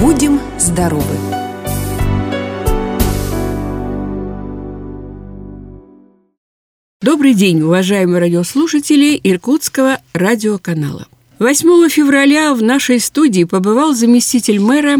Будем здоровы! Добрый день, уважаемые радиослушатели Иркутского радиоканала. 8 февраля в нашей студии побывал заместитель мэра,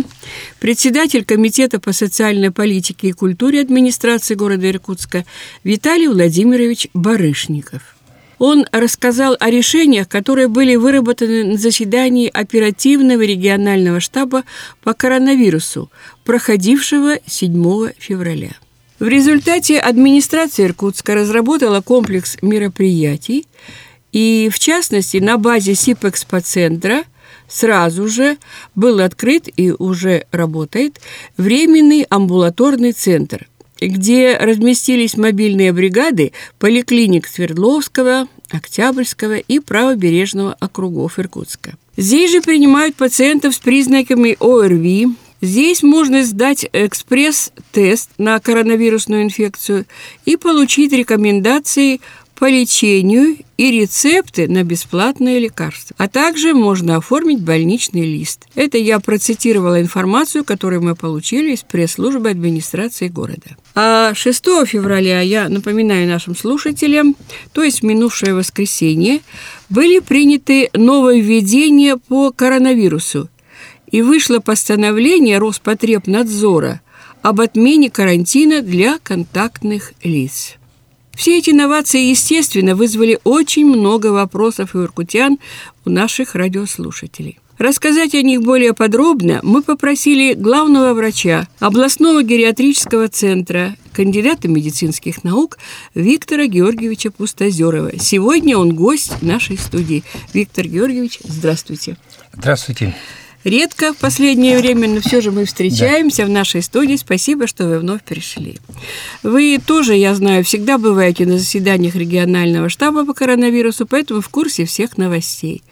председатель Комитета по социальной политике и культуре администрации города Иркутска Виталий Владимирович Барышников. Он рассказал о решениях, которые были выработаны на заседании оперативного регионального штаба по коронавирусу, проходившего 7 февраля. В результате администрация Иркутска разработала комплекс мероприятий, и, в частности, на базе СИП-экспоцентра сразу же был открыт и уже работает временный амбулаторный центр, где разместились мобильные бригады поликлиник Свердловского, Октябрьского и Правобережного округов Иркутска. Здесь же принимают пациентов с признаками ОРВИ, Здесь можно сдать экспресс-тест на коронавирусную инфекцию и получить рекомендации по лечению и рецепты на бесплатные лекарства. А также можно оформить больничный лист. Это я процитировала информацию, которую мы получили из пресс-службы администрации города. А 6 февраля, я напоминаю нашим слушателям, то есть минувшее воскресенье, были приняты нововведения по коронавирусу. И вышло постановление Роспотребнадзора об отмене карантина для контактных лиц. Все эти инновации, естественно, вызвали очень много вопросов у иркутян, у наших радиослушателей. Рассказать о них более подробно мы попросили главного врача областного гериатрического центра, кандидата медицинских наук Виктора Георгиевича Пустозерова. Сегодня он гость нашей студии. Виктор Георгиевич, здравствуйте. Здравствуйте. Редко в последнее время, но все же мы встречаемся да. в нашей студии. Спасибо, что вы вновь пришли. Вы тоже, я знаю, всегда бываете на заседаниях регионального штаба по коронавирусу, поэтому в курсе всех новостей.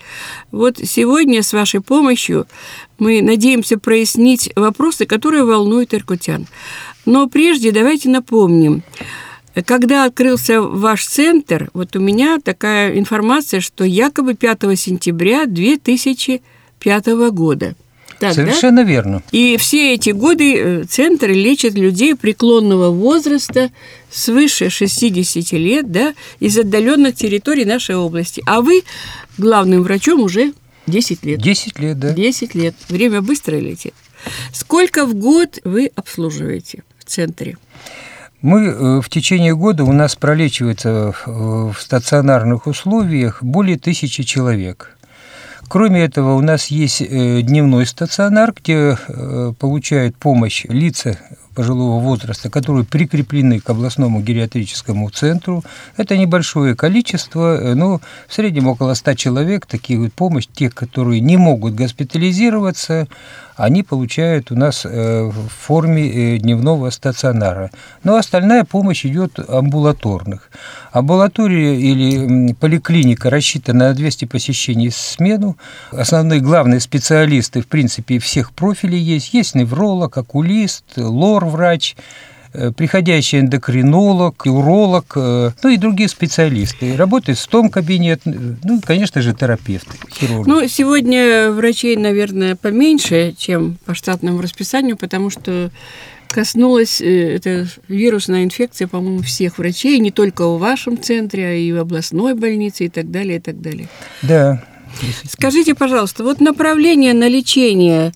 Вот сегодня с вашей помощью мы надеемся прояснить вопросы, которые волнуют иркутян. Но прежде давайте напомним, когда открылся ваш центр, вот у меня такая информация, что якобы 5 сентября 2000 1995 года. Так, Совершенно верно. И все эти годы э, центр лечит людей преклонного возраста свыше 60 лет, да, из отдаленных территорий нашей области. А вы главным врачом уже 10 лет. 10 лет, да. 10 лет. Время быстро летит. Сколько в год вы обслуживаете в центре? Мы э, в течение года у нас пролечивается в стационарных условиях более тысячи человек. Кроме этого, у нас есть э, дневной стационар, где э, получают помощь лица пожилого возраста, которые прикреплены к областному гериатрическому центру. Это небольшое количество, но в среднем около 100 человек, такие вот помощь, те, которые не могут госпитализироваться, они получают у нас э, в форме э, дневного стационара. Но остальная помощь идет амбулаторных. Амбулатория или поликлиника рассчитана на 200 посещений в смену. Основные главные специалисты, в принципе, всех профилей есть. Есть невролог, окулист, лор-врач, Э, приходящий эндокринолог, уролог, э, ну и другие специалисты. Работает в том кабинет, ну и, конечно же, терапевт, хирург. Ну, сегодня врачей, наверное, поменьше, чем по штатному расписанию, потому что коснулась э, эта вирусная инфекция, по-моему, всех врачей, не только в вашем центре, а и в областной больнице и так далее, и так далее. Да. Скажите, пожалуйста, вот направление на лечение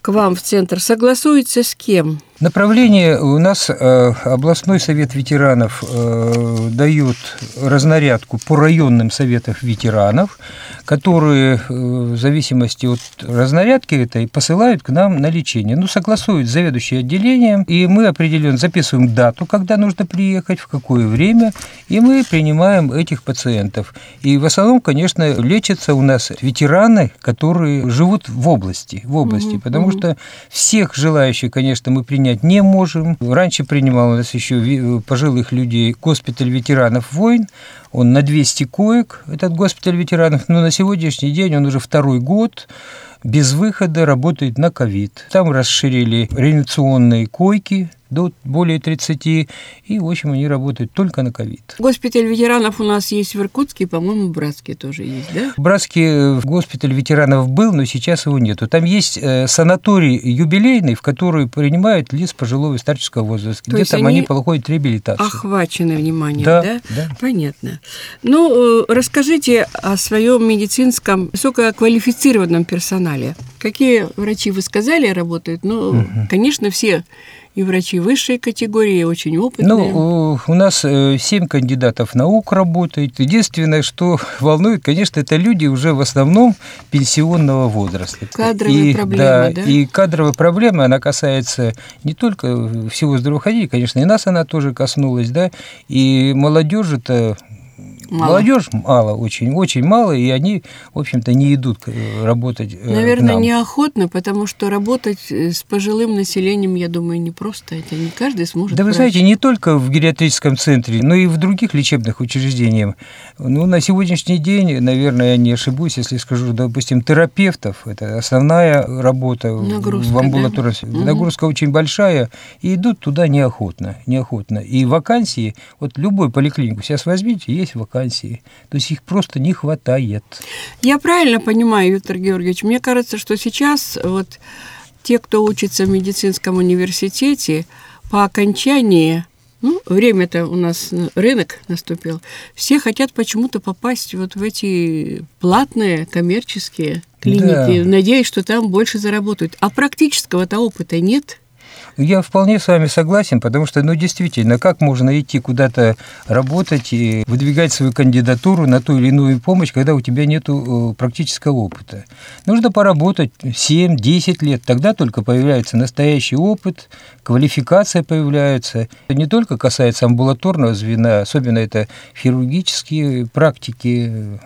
к вам в центр согласуется с кем? Направление у нас э, областной совет ветеранов э, дает разнарядку по районным советам ветеранов, которые э, в зависимости от разнарядки этой посылают к нам на лечение. Ну, согласуют заведующие отделением, и мы определенно записываем дату, когда нужно приехать, в какое время, и мы принимаем этих пациентов. И в основном, конечно, лечатся у нас ветераны, которые живут в области, в области, угу, потому что всех желающих, конечно, мы принять принять не можем. Раньше принимал у нас еще пожилых людей госпиталь ветеранов войн. Он на 200 коек, этот госпиталь ветеранов, но на сегодняшний день он уже второй год без выхода работает на ковид. Там расширили реанимационные койки, до более 30, и, в общем, они работают только на ковид. Госпиталь ветеранов у нас есть в Иркутске, по-моему, в Братске тоже есть, да? В Братске э, госпиталь ветеранов был, но сейчас его нету. Там есть э, санаторий юбилейный, в который принимают лиц пожилого и старческого возраста, То где там они, они проходят реабилитацию. Охвачены вниманием, да? Да, да. Понятно. Ну, э, расскажите о своем медицинском высококвалифицированном персонале. Какие врачи вы сказали работают? Ну, угу. конечно, все и врачи высшей категории, очень опытные. Ну, у нас э, семь кандидатов наук работает. Единственное, что волнует, конечно, это люди уже в основном пенсионного возраста. Кадровые и, проблемы, да, да? И кадровая проблема, она касается не только всего здравоохранения, конечно, и нас она тоже коснулась, да, и молодежи-то Мало. Молодежь мало, очень, очень мало, и они, в общем-то, не идут э, работать. Э, Наверное, неохотно, потому что работать э, с пожилым населением, я думаю, не просто. Это не каждый сможет. Да, вы знаете, не только в гериатрическом центре, но и в других лечебных учреждениях. Ну, на сегодняшний день, наверное, я не ошибусь, если скажу, допустим, терапевтов, это основная работа Нагрузка, в амбулатории. Да? Нагрузка угу. очень большая, и идут туда неохотно, неохотно. И вакансии, вот любой поликлинику сейчас возьмите, есть вакансии вакансии. То есть их просто не хватает. Я правильно понимаю, Виктор Георгиевич, мне кажется, что сейчас вот те, кто учится в медицинском университете, по окончании ну, время-то у нас рынок наступил. Все хотят почему-то попасть вот в эти платные коммерческие клиники, да. надеясь, что там больше заработают. А практического-то опыта нет. Я вполне с вами согласен, потому что, ну, действительно, как можно идти куда-то работать и выдвигать свою кандидатуру на ту или иную помощь, когда у тебя нет э, практического опыта? Нужно поработать 7-10 лет, тогда только появляется настоящий опыт, квалификация появляется. Это не только касается амбулаторного звена, особенно это хирургические практики,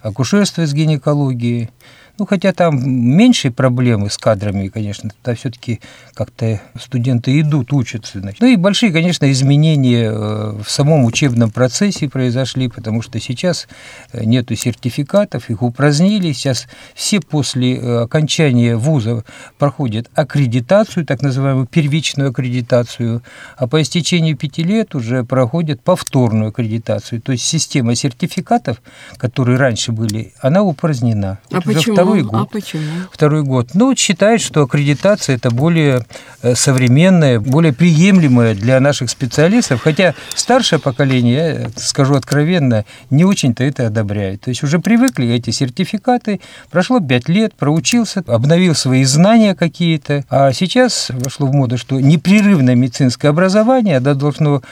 акушерство с гинекологией. Ну, хотя там меньше проблемы с кадрами, конечно, тогда все-таки как-то студенты идут, учатся. Значит. Ну и большие, конечно, изменения э, в самом учебном процессе произошли, потому что сейчас э, нету сертификатов, их упразднили. Сейчас все после э, окончания вуза проходят аккредитацию, так называемую первичную аккредитацию, а по истечении пяти лет уже проходят повторную аккредитацию. То есть система сертификатов, которые раньше были, она упразднена. А Это почему? Второй год. А почему? Второй год. Ну, считают, что аккредитация – это более э, современная, более приемлемая для наших специалистов, хотя старшее поколение, я скажу откровенно, не очень-то это одобряет. То есть уже привыкли эти сертификаты, прошло пять лет, проучился, обновил свои знания какие-то, а сейчас вошло в моду, что непрерывное медицинское образование, да, должно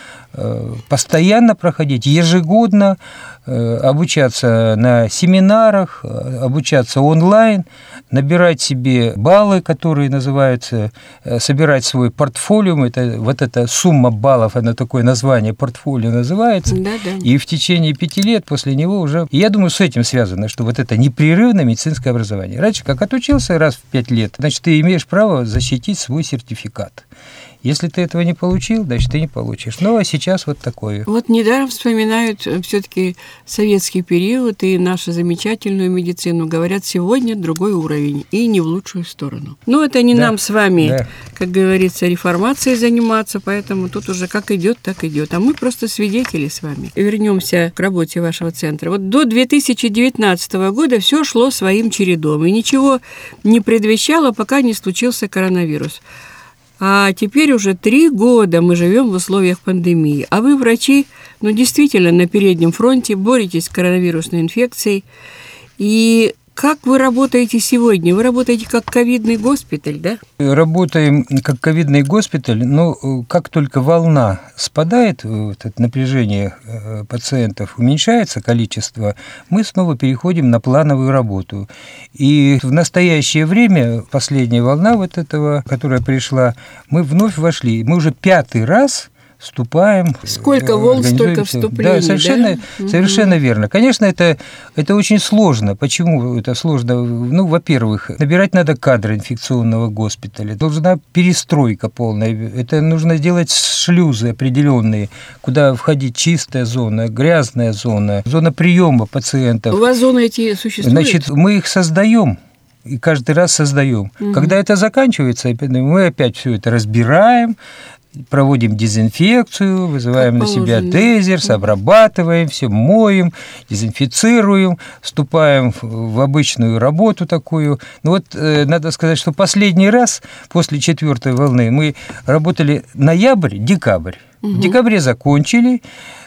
постоянно проходить, ежегодно, Э, обучаться на семинарах, э, обучаться онлайн, набирать себе баллы, которые называются, э, собирать свой портфолио, это, вот эта сумма баллов, она такое название портфолио называется, да, да. и в течение пяти лет после него уже, я думаю, с этим связано, что вот это непрерывное медицинское образование. Раньше, как отучился раз в пять лет, значит, ты имеешь право защитить свой сертификат. Если ты этого не получил, значит, ты не получишь. Ну, а сейчас вот такое. Вот недаром вспоминают э, все таки советский период и нашу замечательную медицину. Говорят, сегодня другой уровень, и не в лучшую сторону. Но это не да. нам с вами, да. как говорится, реформацией заниматься, поэтому тут уже как идет, так идет. А мы просто свидетели с вами. Вернемся к работе вашего центра. Вот до 2019 года все шло своим чередом, и ничего не предвещало, пока не случился коронавирус. А теперь уже три года мы живем в условиях пандемии. А вы, врачи, ну, действительно на переднем фронте боретесь с коронавирусной инфекцией. И как вы работаете сегодня? Вы работаете как ковидный госпиталь, да? Работаем как ковидный госпиталь, но э, как только волна спадает, вот это напряжение э, пациентов уменьшается количество, мы снова переходим на плановую работу. И в настоящее время, последняя волна вот этого, которая пришла, мы вновь вошли. Мы уже пятый раз вступаем. Сколько волн, столько вступлений. Да, совершенно, да? совершенно верно. Конечно, это, это очень сложно. Почему это сложно? Ну, во-первых, набирать надо кадры инфекционного госпиталя. Должна перестройка полная. Это нужно сделать шлюзы определенные, куда входить чистая зона, грязная зона, зона приема пациентов. У вас зоны эти существуют? Значит, мы их создаем и каждый раз создаем. Угу. Когда это заканчивается, мы опять все это разбираем, проводим дезинфекцию, вызываем на себя тезерс, обрабатываем все, моем, дезинфицируем, вступаем в обычную работу такую. Ну вот э, надо сказать, что последний раз после четвертой волны мы работали ноябрь, декабрь. Угу. В декабре закончили,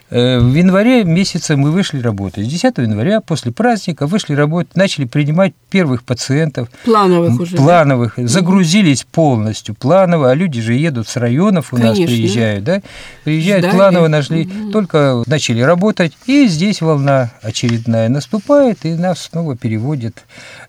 в январе месяце мы вышли работать. С 10 января после праздника вышли работать, начали принимать первых пациентов. Плановых уже. Плановых. Да? Загрузились полностью планово, а люди же едут с районов у Конечно. нас приезжают, да? Приезжают Здание. планово, нашли, угу. только начали работать, и здесь волна очередная наступает, и нас снова переводят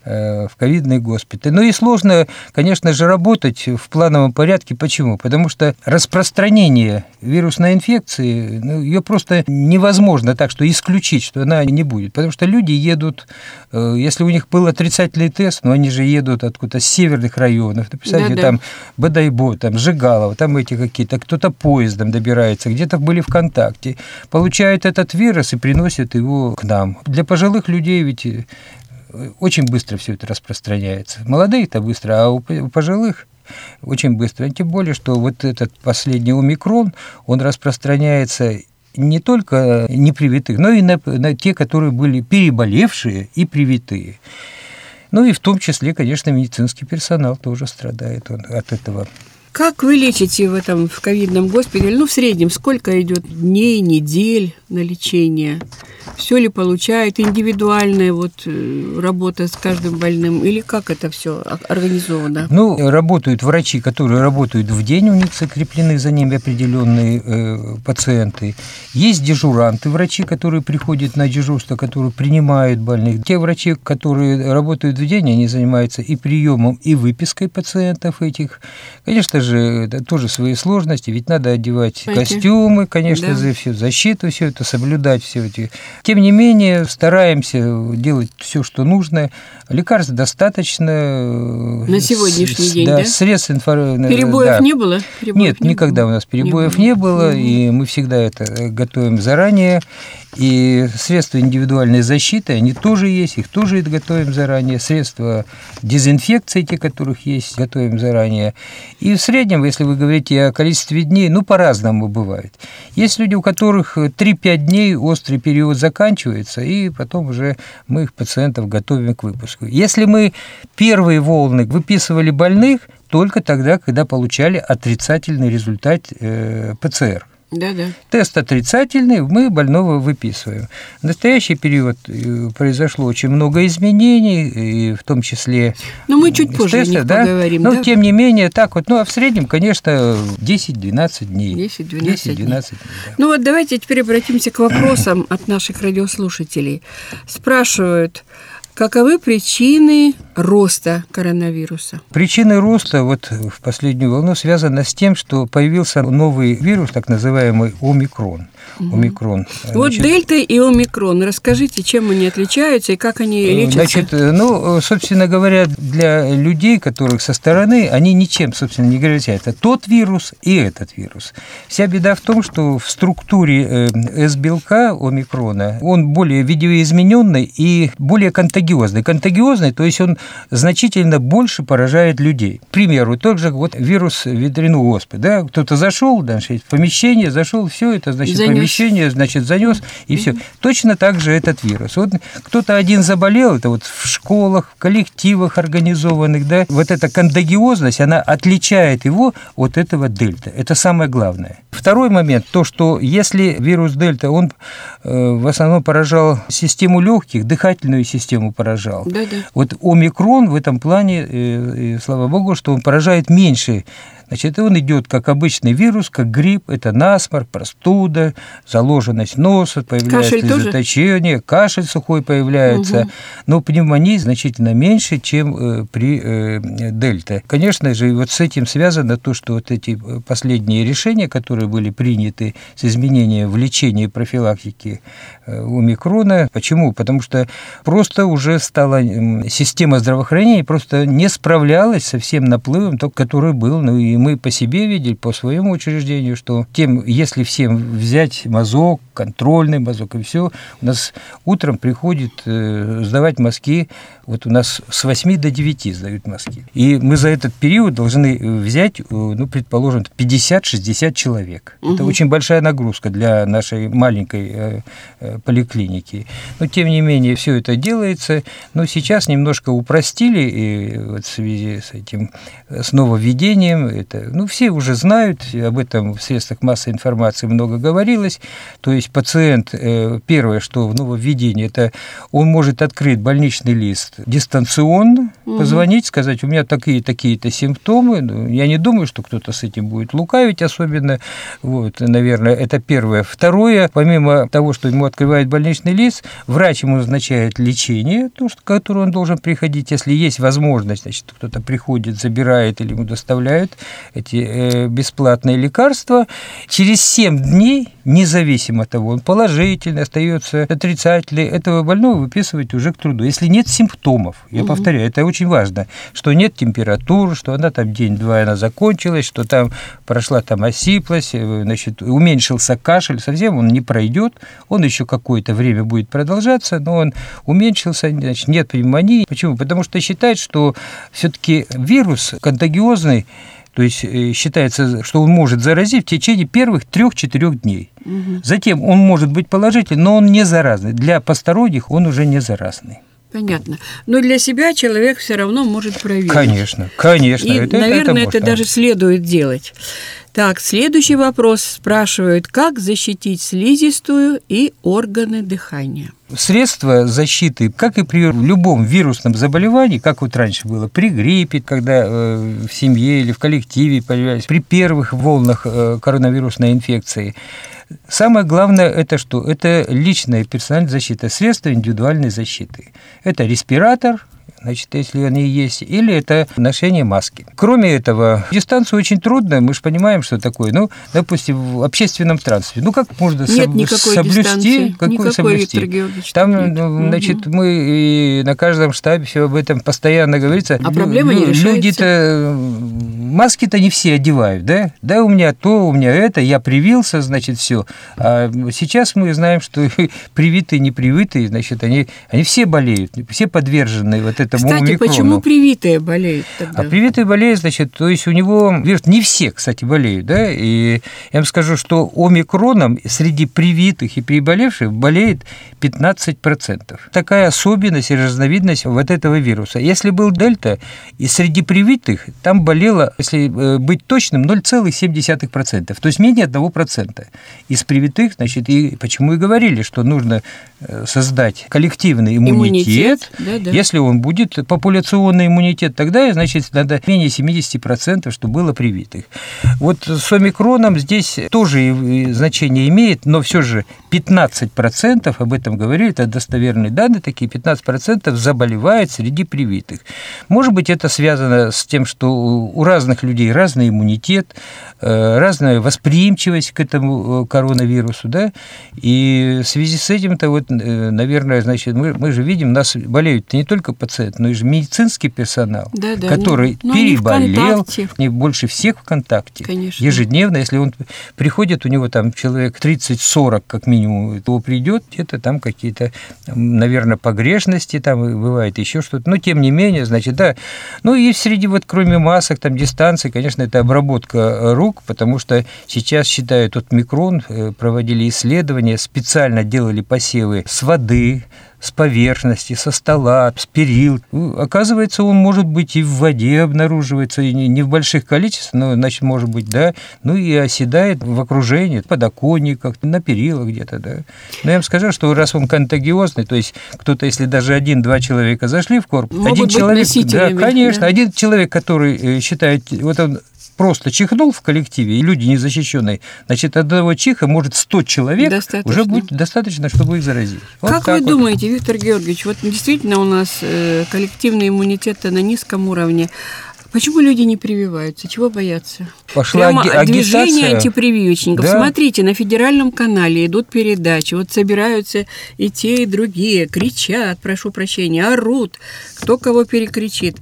э, в ковидный госпиталь. Ну и сложно, конечно же, работать в плановом порядке. Почему? Потому что распространение вирусной инфекции, ну, ее просто просто невозможно так, что исключить, что она не будет. Потому что люди едут, э, если у них был отрицательный тест, но они же едут откуда-то с северных районов, написали да, там да. Бодайбо, там Жигалово, там эти какие-то, кто-то поездом добирается, где-то были ВКонтакте, получают этот вирус и приносят его к нам. Для пожилых людей ведь э, очень быстро все это распространяется. Молодые это быстро, а у пожилых очень быстро. Тем более, что вот этот последний омикрон, он распространяется не только непривитых, но и на, на те, которые были переболевшие и привитые. Ну и в том числе, конечно, медицинский персонал тоже страдает он от этого. Как вы лечите в этом в ковидном госпитале? Ну, в среднем сколько идет дней, недель на лечение? все ли получает, индивидуальная вот э, работа с каждым больным, или как это все организовано? Ну, работают врачи, которые работают в день, у них закреплены за ними определенные э, пациенты. Есть дежуранты, врачи, которые приходят на дежурство, которые принимают больных. Те врачи, которые работают в день, они занимаются и приемом, и выпиской пациентов этих. Конечно же, это тоже свои сложности, ведь надо одевать Эти? костюмы, конечно, да. за всю защиту, все это соблюдать, все эти тем не менее, стараемся делать все, что нужно. Лекарств достаточно. Э, На сегодняшний с, день, да? да? Средств информации. Перебоев да. не было? Перебоев Нет, не никогда было. у нас перебоев не было, не было угу. и мы всегда это готовим заранее. И средства индивидуальной защиты, они тоже есть, их тоже готовим заранее. Средства дезинфекции, те, которых есть, готовим заранее. И в среднем, если вы говорите о количестве дней, ну, по-разному бывает. Есть люди, у которых 3-5 дней острый период заканчивается, и потом уже мы их пациентов готовим к выпуску. Если мы первые волны выписывали больных, только тогда, когда получали отрицательный результат э, ПЦР. Да, да. Тест отрицательный, мы больного выписываем. В настоящий период э, произошло очень много изменений, и в том числе... Но мы чуть позже теста, да? поговорим. Но, да? тем не менее, так вот, ну, а в среднем, конечно, 10-12 дней. 10-12 дней. Да. Ну вот давайте теперь обратимся к вопросам от наших радиослушателей. Спрашивают, Каковы причины роста коронавируса? Причины роста вот в последнюю волну связаны с тем, что появился новый вирус, так называемый омикрон. Угу. Омикрон. Вот Значит, дельта и омикрон. Расскажите, чем они отличаются и как они лечатся? Значит, ну, собственно говоря, для людей, которых со стороны, они ничем, собственно, не. Это тот вирус и этот вирус. Вся беда в том, что в структуре э, С-белка омикрона он более видоизмененный и более контагиозный контагиозный. Контагиозный, то есть он значительно больше поражает людей. К примеру, тот же вот вирус ветряной оспы. Да? Кто-то зашел, значит, в помещение, зашел, все это, значит, занес. помещение, значит, занес, и все. Точно так же этот вирус. Вот кто-то один заболел, это вот в школах, в коллективах организованных, да, вот эта контагиозность, она отличает его от этого дельта. Это самое главное. Второй момент, то, что если вирус дельта, он э, в основном поражал систему легких, дыхательную систему поражал. Да, да. Вот омикрон в этом плане, э, слава богу, что он поражает меньше Значит, он идет как обычный вирус, как грипп, это насморк, простуда, заложенность носа, появляется кашель заточение, кашель сухой появляется, угу. но пневмонии значительно меньше, чем э, при э, дельта. Конечно же, вот с этим связано то, что вот эти последние решения, которые были приняты с изменением в лечении профилактики э, у микрона. Почему? Потому что просто уже стала система здравоохранения просто не справлялась со всем наплывом, который был, ну и мы по себе видели, по своему учреждению, что тем, если всем взять мазок, контрольный мазок и все, у нас утром приходит э, сдавать мазки, вот у нас с 8 до 9 сдают мазки. И мы за этот период должны взять, ну, предположим, 50-60 человек. Угу. Это очень большая нагрузка для нашей маленькой поликлиники. Но, тем не менее, все это делается. Но сейчас немножко упростили и вот в связи с этим с нововведением. Это, ну, все уже знают, об этом в средствах массовой информации много говорилось. То есть пациент, э, первое, что в нововведении, это он может открыть больничный лист дистанционно, угу. позвонить, сказать, у меня такие такие-то симптомы. Ну, я не думаю, что кто-то с этим будет лукавить особенно. Вот, наверное, это первое. Второе, помимо того, что ему открывает больничный лист, врач ему назначает лечение, то, что, которое он должен приходить, если есть возможность, значит, кто-то приходит, забирает или ему доставляют эти э, бесплатные лекарства. Через 7 дней, независимо от того, он положительный, остается отрицательный, этого больного выписывать уже к труду. Если нет симптомов, я угу. повторяю, это очень важно, что нет температуры, что она там день-два она закончилась, что там прошла там осиплость, э, значит, уменьшился кашель, совсем он не пройдет, он еще какое-то время будет продолжаться, но он уменьшился, значит, нет пневмонии. Почему? Потому что считают, что все-таки вирус контагиозный, то есть э, считается, что он может заразить в течение первых трех-четырех дней. Угу. Затем он может быть положительный, но он не заразный. Для посторонних он уже не заразный. Понятно. Но для себя человек все равно может проверить. Конечно, конечно. И, это, наверное, это, это даже следует делать. Так, следующий вопрос спрашивают, как защитить слизистую и органы дыхания. Средства защиты, как и при любом вирусном заболевании, как вот раньше было, при гриппе, когда э, в семье или в коллективе появлялись, при первых волнах э, коронавирусной инфекции, Самое главное это что? Это личная персональная защита, средства индивидуальной защиты. Это респиратор, значит, если они есть, или это ношение маски. Кроме этого, дистанцию очень трудно, мы же понимаем, что такое. Ну, допустим, в общественном транспорте. Ну, как можно нет соб- соблюсти? Какую никакой, соблюсти? Там, нет. Ну, значит, угу. мы на каждом штабе все об этом постоянно говорится. А проблема не решается. Люди-то маски-то не все одевают, да? Да, у меня то, у меня это, я привился, значит, все. А сейчас мы знаем, что привитые, непривитые, значит, они, они все болеют, все подвержены вот этому Кстати, микрону. почему привитые болеют тогда? А привитые болеют, значит, то есть у него вирус, не все, кстати, болеют, да, и я вам скажу, что омикроном среди привитых и приболевших болеет 15%. Такая особенность и разновидность вот этого вируса. Если был дельта, и среди привитых там болело, если э, быть точным, 0,7%, то есть менее 1%. Из привитых, значит, и почему и говорили, что нужно э, создать коллективный иммунитет, иммунитет да, да. если он будет популяционный иммунитет, тогда, значит, надо менее 70%, что было привитых. Вот с омикроном здесь тоже значение имеет, но все же 15% об этом говорили, это достоверные данные, такие 15% заболевают среди привитых. Может быть, это связано с тем, что у разных людей разный иммунитет, э, разная восприимчивость к этому э, коронавирусу, да, и в связи с этим-то вот, э, наверное, значит, мы, мы же видим, нас болеют не только пациенты, но и же медицинский персонал, да, да, который ну, переболел, не больше всех в контакте, Конечно. ежедневно, если он приходит, у него там человек 30-40 как минимум, то придет, где-то там там какие-то, наверное, погрешности, там бывает еще что-то. Но тем не менее, значит, да. Ну и среди вот кроме масок, там дистанции, конечно, это обработка рук, потому что сейчас считают, вот микрон э, проводили исследования, специально делали посевы с воды, с поверхности, со стола, с перил. Ну, оказывается, он может быть и в воде обнаруживается, и не в больших количествах, но, значит, может быть, да, ну и оседает в окружении, подоконниках, на перилах где-то, да. Но я вам скажу, что раз он контагиозный, то есть кто-то, если даже один-два человека зашли в корпус, Могут один человек, да, конечно, да. один человек, который э, считает, вот он просто чихнул в коллективе, и люди незащищенные, значит, одного чиха может 100 человек достаточно. уже будет достаточно, чтобы их заразить. Вот как вы вот. думаете, Виктор Георгиевич, вот действительно у нас э, коллективный иммунитет на низком уровне, Почему люди не прививаются? Чего боятся? Пошла Прямо аги- движение антипрививочников. Да? Смотрите, на федеральном канале идут передачи. Вот собираются и те, и другие, кричат, прошу прощения, орут, кто кого перекричит.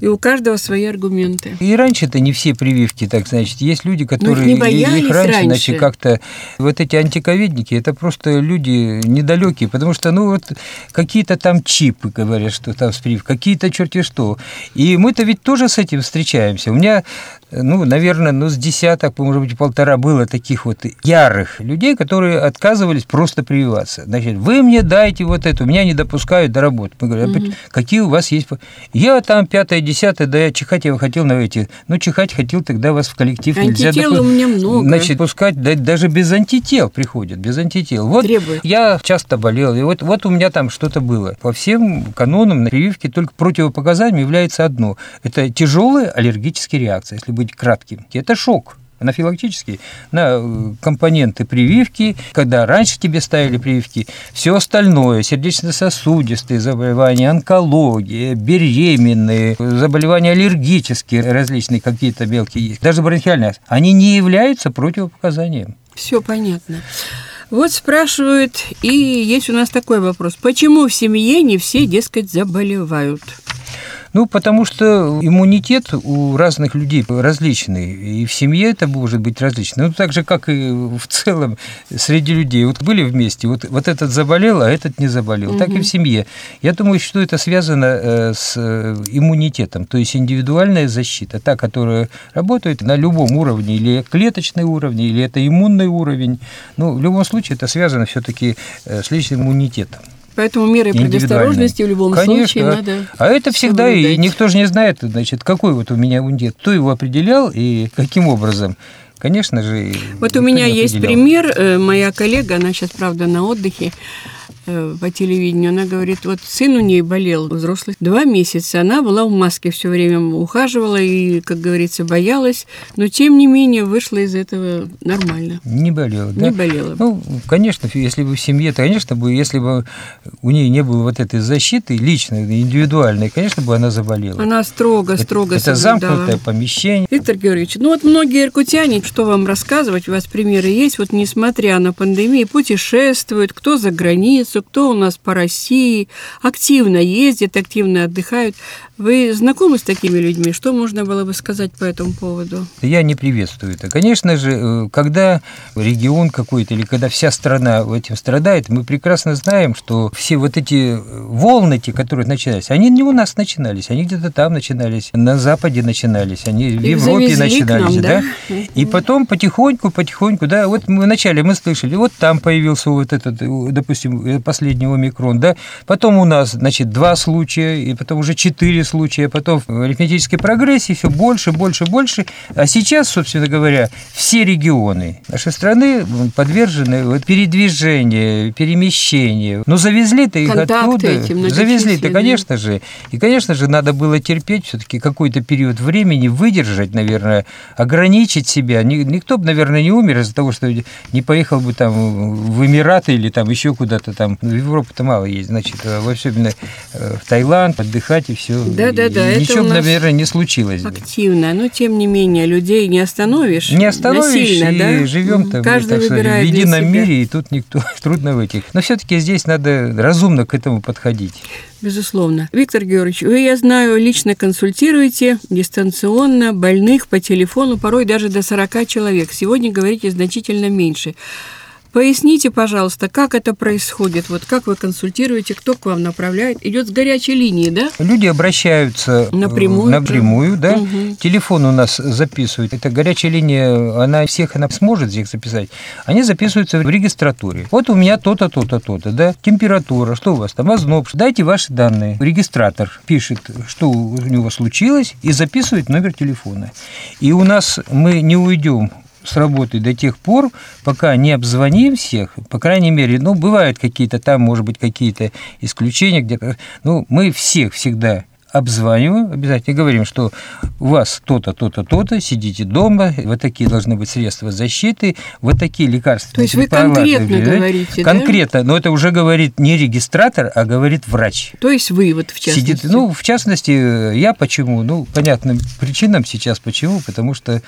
И у каждого свои аргументы. И раньше-то не все прививки, так значит. Есть люди, которые не боялись их раньше, раньше. значит, как-то... Вот эти антиковидники, это просто люди недалекие, потому что, ну, вот какие-то там чипы, говорят, что там с прививкой, какие-то черти что. И мы-то ведь тоже с этим встречаемся. У меня ну, наверное, ну, с десяток, может быть, полтора было таких вот ярых людей, которые отказывались просто прививаться. Значит, вы мне дайте вот это, меня не допускают до работы. Мы говорим, угу. какие у вас есть... Я там пятое, десятое, да я чихать я хотел на эти... Ну, чихать хотел, тогда вас в коллектив Антител нельзя... Допу... у меня много. Значит, пускать да, даже без антител приходят, без антител. Вот Требует. я часто болел, и вот, вот у меня там что-то было. По всем канонам на прививке только противопоказанием является одно. Это тяжелая аллергическая реакция. Если быть кратким. Это шок анафилактический на э, компоненты прививки, когда раньше тебе ставили прививки, все остальное, сердечно-сосудистые заболевания, онкология, беременные, заболевания аллергические, различные какие-то мелкие есть, даже бронхиальные, они не являются противопоказанием. Все понятно. Вот спрашивают, и есть у нас такой вопрос. Почему в семье не все, дескать, заболевают? Ну, потому что иммунитет у разных людей различный, и в семье это может быть различно. Ну, так же, как и в целом среди людей. Вот были вместе, вот, вот этот заболел, а этот не заболел. Угу. Так и в семье. Я думаю, что это связано э, с э, иммунитетом, то есть индивидуальная защита, та, которая работает на любом уровне, или клеточный уровень, или это иммунный уровень. Ну, в любом случае, это связано все-таки э, с личным иммунитетом. Поэтому меры предосторожности в любом Конечно. случае надо. А это всегда, и никто же не знает, значит, какой вот у меня иммунитет, кто его определял и каким образом. Конечно же. Вот у меня есть пример. Э, моя коллега, она сейчас, правда, на отдыхе, по телевидению, она говорит, вот сын у нее болел, взрослый, два месяца, она была в маске все время, ухаживала и, как говорится, боялась, но тем не менее вышла из этого нормально. Не болела, да? Не болела. Ну, конечно, если бы в семье, то, конечно, бы, если бы у нее не было вот этой защиты личной, индивидуальной, конечно бы она заболела. Она строго, строго Это, это замкнутое помещение. Виктор Георгиевич, ну вот многие иркутяне, что вам рассказывать, у вас примеры есть, вот несмотря на пандемию, путешествуют, кто за границу, границу, кто у нас по России, активно ездит, активно отдыхают. Вы знакомы с такими людьми? Что можно было бы сказать по этому поводу? Я не приветствую это. Конечно же, э, когда регион какой-то или когда вся страна этим страдает, мы прекрасно знаем, что все вот эти э, волны, те, которые начинались, они не у нас начинались, они где-то там начинались, на Западе начинались, они в Европе начинались, нам, да? да? И потом потихоньку, потихоньку, да, вот мы вначале мы слышали, вот там появился вот этот, э, допустим, последний омикрон, да, потом у нас, значит, два случая, и потом уже четыре случая, потом в арифметической прогрессии все больше, больше, больше. А сейчас, собственно говоря, все регионы нашей страны подвержены передвижению, перемещению. Но завезли-то их оттуда. Завезли-то, конечно же. И, конечно же, надо было терпеть все-таки какой-то период времени, выдержать, наверное, ограничить себя. Никто бы, наверное, не умер из-за того, что не поехал бы там в Эмираты или там еще куда-то там. В Европу-то мало есть, значит, особенно э, в Таиланд отдыхать и все. Да, да, да. Ничего, бы, наверное, не случилось. Активно, но тем не менее людей не остановишь. Не остановишь, насильно, и да? живем там Каждый так выбирает в едином мире, и тут никто трудно в этих. Но все-таки здесь надо разумно к этому подходить. Безусловно. Виктор Георгиевич, вы, я знаю, лично консультируете дистанционно больных по телефону, порой даже до 40 человек. Сегодня говорите значительно меньше. Поясните, пожалуйста, как это происходит? Вот как вы консультируете, кто к вам направляет? Идет с горячей линии, да? Люди обращаются э, напрямую, напрямую да? Угу. Телефон у нас записывают. Это горячая линия, она всех она сможет всех записать. Они записываются в регистратуре. Вот у меня то-то, то-то, то-то, да? Температура, что у вас там, озноб. Дайте ваши данные. Регистратор пишет, что у него случилось, и записывает номер телефона. И у нас мы не уйдем с работы до тех пор, пока не обзвоним всех, по крайней мере, ну, бывают какие-то там, может быть, какие-то исключения, где ну, мы всех всегда обзваниваем, обязательно говорим, что у вас то-то, то-то, то-то, сидите дома, вот такие должны быть средства защиты, вот такие лекарства. То есть вы конкретно говорите, Конкретно, да? но это уже говорит не регистратор, а говорит врач. То есть вы вот в частности? Сидит, ну, в частности, я почему? Ну, понятным причинам сейчас почему, потому что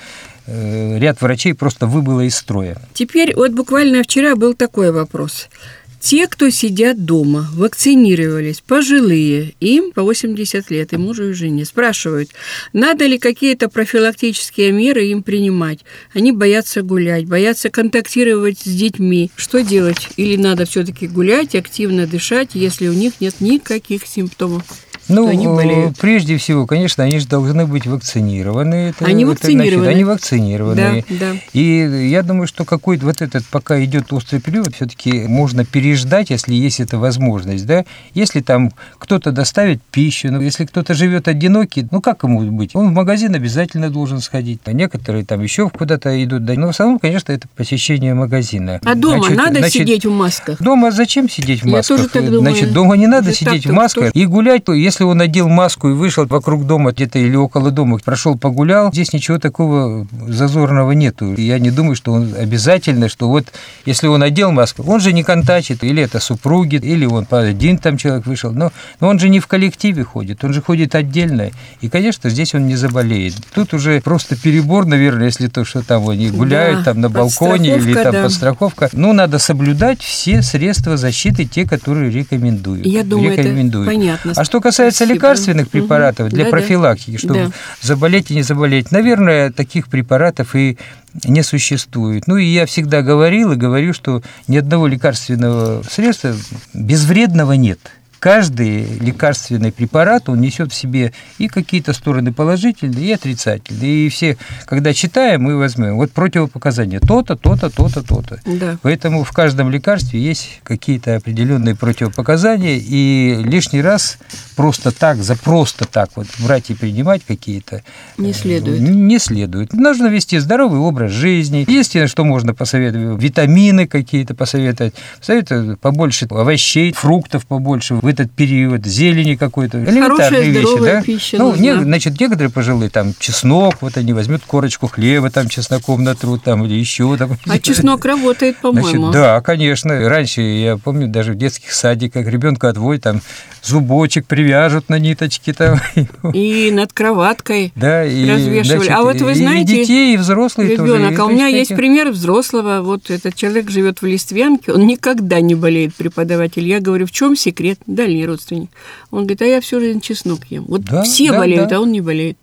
э, ряд врачей просто выбыло из строя. Теперь вот буквально вчера был такой вопрос – Те, кто сидят дома, вакцинировались, пожилые, им по 80 лет, и мужу, и жене, спрашивают, надо ли какие-то профилактические меры им принимать. Они боятся гулять, боятся контактировать с детьми. Что делать? Или надо все-таки гулять, активно дышать, если у них нет никаких симптомов? Ну, они болеют? прежде всего, конечно, они же должны быть вакцинированы. Это, они вакцинированы. Значит, они вакцинированы. Да, да. И я думаю, что какой-то вот этот, пока идет острый период, все-таки можно переждать, если есть эта возможность, да. Если там кто-то доставит пищу, ну, если кто-то живет одинокий, ну как ему быть? Он в магазин обязательно должен сходить. А некоторые там еще куда-то идут, да. Но в основном, конечно, это посещение магазина. А дома значит, надо значит, сидеть в масках? Дома зачем сидеть в масках? Я тоже так думаю. Значит, дома не надо сидеть в масках и гулять, если если он надел маску и вышел вокруг дома где-то или около дома, прошел погулял, здесь ничего такого зазорного нету. Я не думаю, что он обязательно, что вот если он надел маску, он же не контачит, или это супруги, или он один там человек вышел, но, но он же не в коллективе ходит, он же ходит отдельно, и, конечно, здесь он не заболеет. Тут уже просто перебор, наверное, если то, что там они гуляют да, там на балконе или там да. подстраховка. Ну, надо соблюдать все средства защиты, те, которые рекомендуют. Я думаю, рекомендуют. это понятно. А что касается касается лекарственных препаратов угу. для да, профилактики, чтобы да. заболеть и не заболеть, наверное, таких препаратов и не существует. Ну и я всегда говорил и говорю, что ни одного лекарственного средства безвредного нет каждый лекарственный препарат, он несет в себе и какие-то стороны положительные, и отрицательные. И все, когда читаем, мы возьмем вот противопоказания то-то, то-то, то-то, то-то. Да. Поэтому в каждом лекарстве есть какие-то определенные противопоказания, и лишний раз просто так, за просто так вот брать и принимать какие-то... Не э, следует. Не следует. Нужно вести здоровый образ жизни. Единственное, что можно посоветовать, витамины какие-то посоветовать, посоветовать побольше овощей, фруктов побольше, этот период, зелени какой-то, элементарные вещи, да? Пища ну, не, значит, некоторые пожилые там чеснок, вот они возьмут корочку хлеба там чесноком натрут там или еще там. А чеснок работает, по-моему. да, конечно. Раньше я помню даже в детских садиках ребенка отводят там зубочек привяжут на ниточке там. И над кроваткой да, и, развешивали. Значит, а вот вы знаете, и детей, и взрослые ребенок, тоже. А у меня есть пример взрослого. Вот этот человек живет в Листвянке, он никогда не болеет, преподаватель. Я говорю, в чем секрет? Дальний родственник. Он говорит, а я всю жизнь чеснок ем. Вот да, все да, болеют, да. а он не болеет.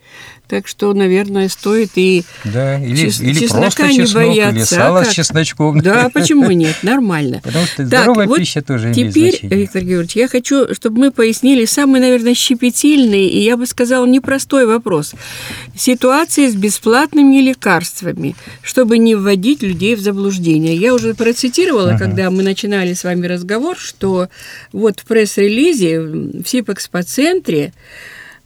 Так что, наверное, стоит и да, или, чес- или чеснока не чеснок, бояться. Или сало а с чесночком. Да, почему нет? Нормально. Потому что здоровая так, пища вот тоже имеет теперь, значение. Виктор Георгиевич, я хочу, чтобы мы пояснили самый, наверное, щепетильный и, я бы сказала, непростой вопрос. Ситуации с бесплатными лекарствами, чтобы не вводить людей в заблуждение. Я уже процитировала, uh-huh. когда мы начинали с вами разговор, что вот в пресс-релизе в СИПэкспоцентре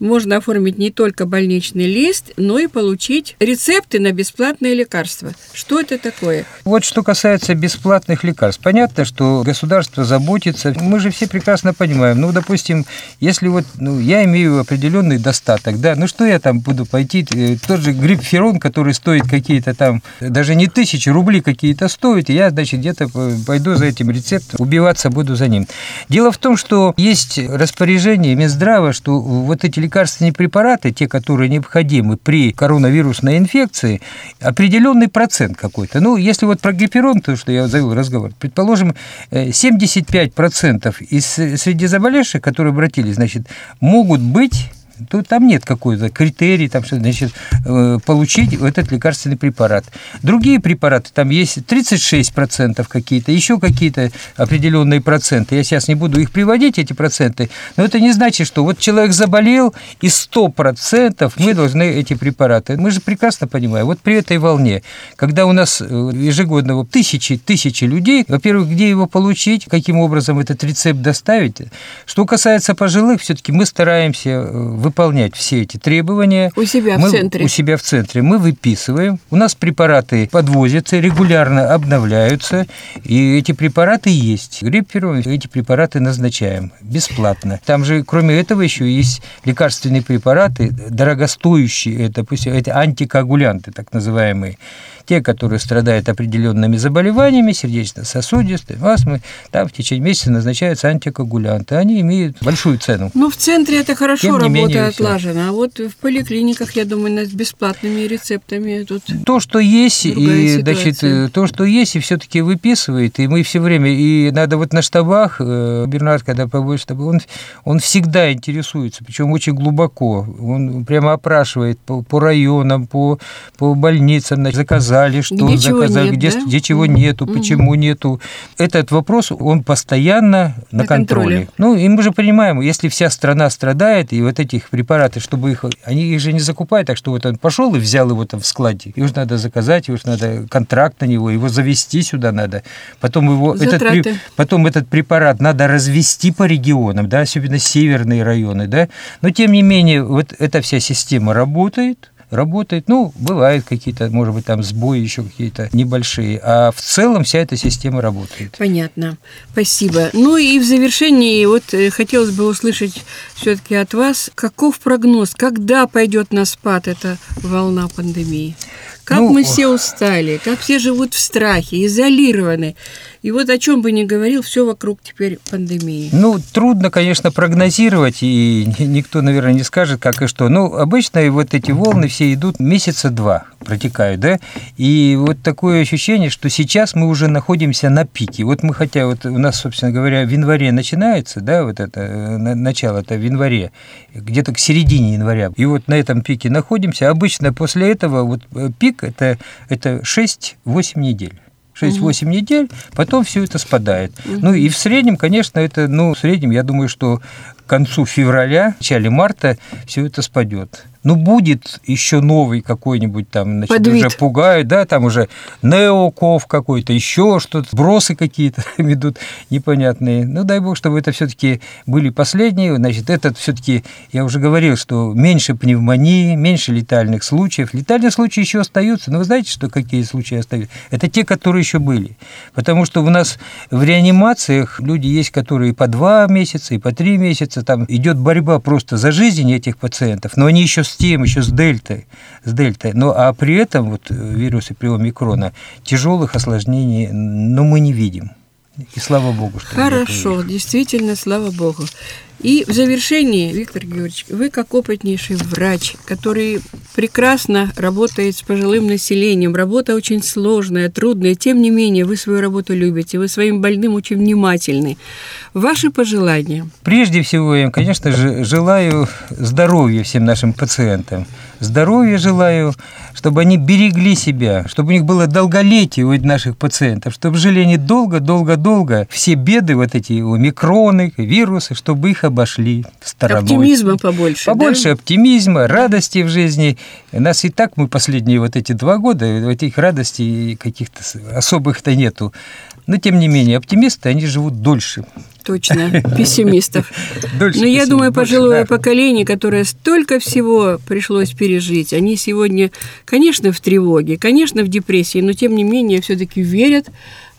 можно оформить не только больничный лист, но и получить рецепты на бесплатные лекарства. Что это такое? Вот что касается бесплатных лекарств. Понятно, что государство заботится. Мы же все прекрасно понимаем. Ну, допустим, если вот ну, я имею определенный достаток, да, ну что я там буду пойти, э, тот же грипферон, который стоит какие-то там, даже не тысячи рублей какие-то стоит, и я, значит, где-то пойду за этим рецептом, убиваться буду за ним. Дело в том, что есть распоряжение Минздрава, что вот эти лекарства лекарственные препараты, те, которые необходимы при коронавирусной инфекции, определенный процент какой-то. Ну, если вот про гиперон, то, что я завел разговор, предположим, 75% э, из среди заболевших, которые обратились, значит, могут быть то там нет какой-то критерий, там, что, значит, э, получить этот лекарственный препарат. Другие препараты, там есть 36% какие-то, еще какие-то определенные проценты. Я сейчас не буду их приводить, эти проценты, но это не значит, что вот человек заболел, и 100% мы должны эти препараты. Мы же прекрасно понимаем, вот при этой волне, когда у нас э, ежегодно тысячи, тысячи людей, во-первых, где его получить, каким образом этот рецепт доставить. Что касается пожилых, все-таки мы стараемся э, выполнять все эти требования. У себя мы, в центре. У себя в центре. Мы выписываем. У нас препараты подвозятся, регулярно обновляются. И эти препараты есть. Грипперу эти препараты назначаем бесплатно. Там же, кроме этого, еще есть лекарственные препараты, дорогостоящие, это, допустим, это антикоагулянты, так называемые те, которые страдают определенными заболеваниями, сердечно-сосудистой, астмы, там в течение месяца назначаются антикоагулянты. Они имеют большую цену. Ну, в центре это хорошо Тем работа менее, отлажена, а вот в поликлиниках, я думаю, с бесплатными рецептами тут То, что есть, и, значит, то, что есть, и все-таки выписывает, и мы все время, и надо вот на штабах, э, Бернард, когда побольше штаба, он, он всегда интересуется, причем очень глубоко, он прямо опрашивает по, по районам, по, по больницам, значит, заказали, что где заказали, нет, где, да? где чего нету, угу. почему нету. Этот вопрос, он постоянно на, на контроле. контроле. Ну, и мы же понимаем, если вся страна страдает, и вот этих препараты, чтобы их, они их же не закупают, так что вот он пошел и взял его там в складе, и уж надо заказать, и уж надо контракт на него, его завести сюда надо, потом его, этот, потом этот препарат надо развести по регионам, да, особенно северные районы, да, но тем не менее вот эта вся система работает, работает. Ну, бывают какие-то, может быть, там сбои еще какие-то небольшие, а в целом вся эта система работает. Понятно. Спасибо. Ну и в завершении вот э, хотелось бы услышать все-таки от вас, каков прогноз, когда пойдет на спад эта волна пандемии? Как ну, мы все устали, как все живут в страхе, изолированы. И вот о чем бы ни говорил, все вокруг теперь пандемии. Ну, трудно, конечно, прогнозировать, и никто, наверное, не скажет, как и что. Ну, обычно вот эти волны все идут месяца два, протекают, да? И вот такое ощущение, что сейчас мы уже находимся на пике. Вот мы хотя, вот у нас, собственно говоря, в январе начинается, да, вот это, э, начало это в январе, где-то к середине января. И вот на этом пике находимся. Обычно после этого вот э, пик это, это 6-8 недель. 6-8 угу. недель, потом все это спадает. Угу. Ну и в среднем, конечно, это, ну, в среднем, я думаю, что к концу февраля, начале марта все это спадет ну, будет еще новый какой-нибудь там, значит, Подвид. уже пугают, да, там уже неоков какой-то, еще что-то, бросы какие-то идут непонятные. Ну, дай бог, чтобы это все-таки были последние. Значит, этот все-таки, я уже говорил, что меньше пневмонии, меньше летальных случаев. Летальные случаи еще остаются, но вы знаете, что какие случаи остаются? Это те, которые еще были. Потому что у нас в реанимациях люди есть, которые по два месяца, и по три месяца, там идет борьба просто за жизнь этих пациентов, но они еще тем, еще с дельтой, с дельтой. Но а при этом вот э, вирусы при омикрона тяжелых осложнений, но мы не видим. И слава богу, что Хорошо, действительно, слава богу. И в завершении, Виктор Георгиевич, вы как опытнейший врач, который прекрасно работает с пожилым населением, работа очень сложная, трудная, тем не менее вы свою работу любите, вы своим больным очень внимательны. Ваши пожелания? Прежде всего, я, конечно же, желаю здоровья всем нашим пациентам. Здоровья желаю, чтобы они берегли себя, чтобы у них было долголетие у наших пациентов, чтобы жили они долго-долго-долго. Все беды, вот эти микроны, вирусы, чтобы их обошли стороной. Оптимизма побольше. Побольше да? оптимизма, радости в жизни. У нас и так мы последние вот эти два года, этих радостей каких-то особых-то нету. Но, тем не менее, оптимисты, они живут дольше. Точно, пессимистов. Дольше Но я думаю, пожилое да. поколение, которое столько всего пришлось пережить, они сегодня, конечно, в тревоге, конечно, в депрессии, но, тем не менее, все-таки верят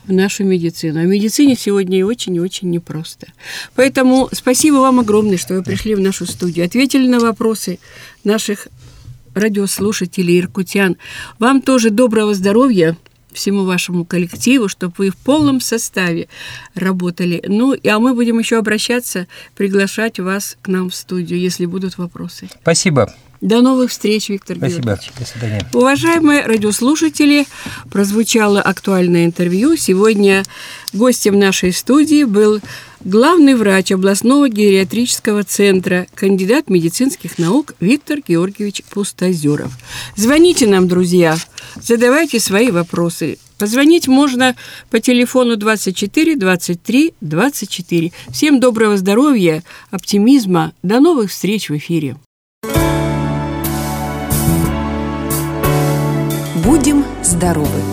в нашу медицину. А медицине сегодня и очень и очень непросто. Поэтому спасибо вам огромное, что вы пришли в нашу студию, ответили на вопросы наших радиослушателей иркутян. Вам тоже доброго здоровья, всему вашему коллективу, чтобы вы в полном составе работали. Ну, а мы будем еще обращаться, приглашать вас к нам в студию, если будут вопросы. Спасибо. До новых встреч, Виктор Спасибо. Георгиевич. До свидания. Уважаемые радиослушатели, прозвучало актуальное интервью. Сегодня гостем нашей студии был главный врач областного гериатрического центра, кандидат медицинских наук Виктор Георгиевич Пустозеров. Звоните нам, друзья, задавайте свои вопросы. Позвонить можно по телефону 24 23 24. Всем доброго здоровья, оптимизма. До новых встреч в эфире. Будем здоровы!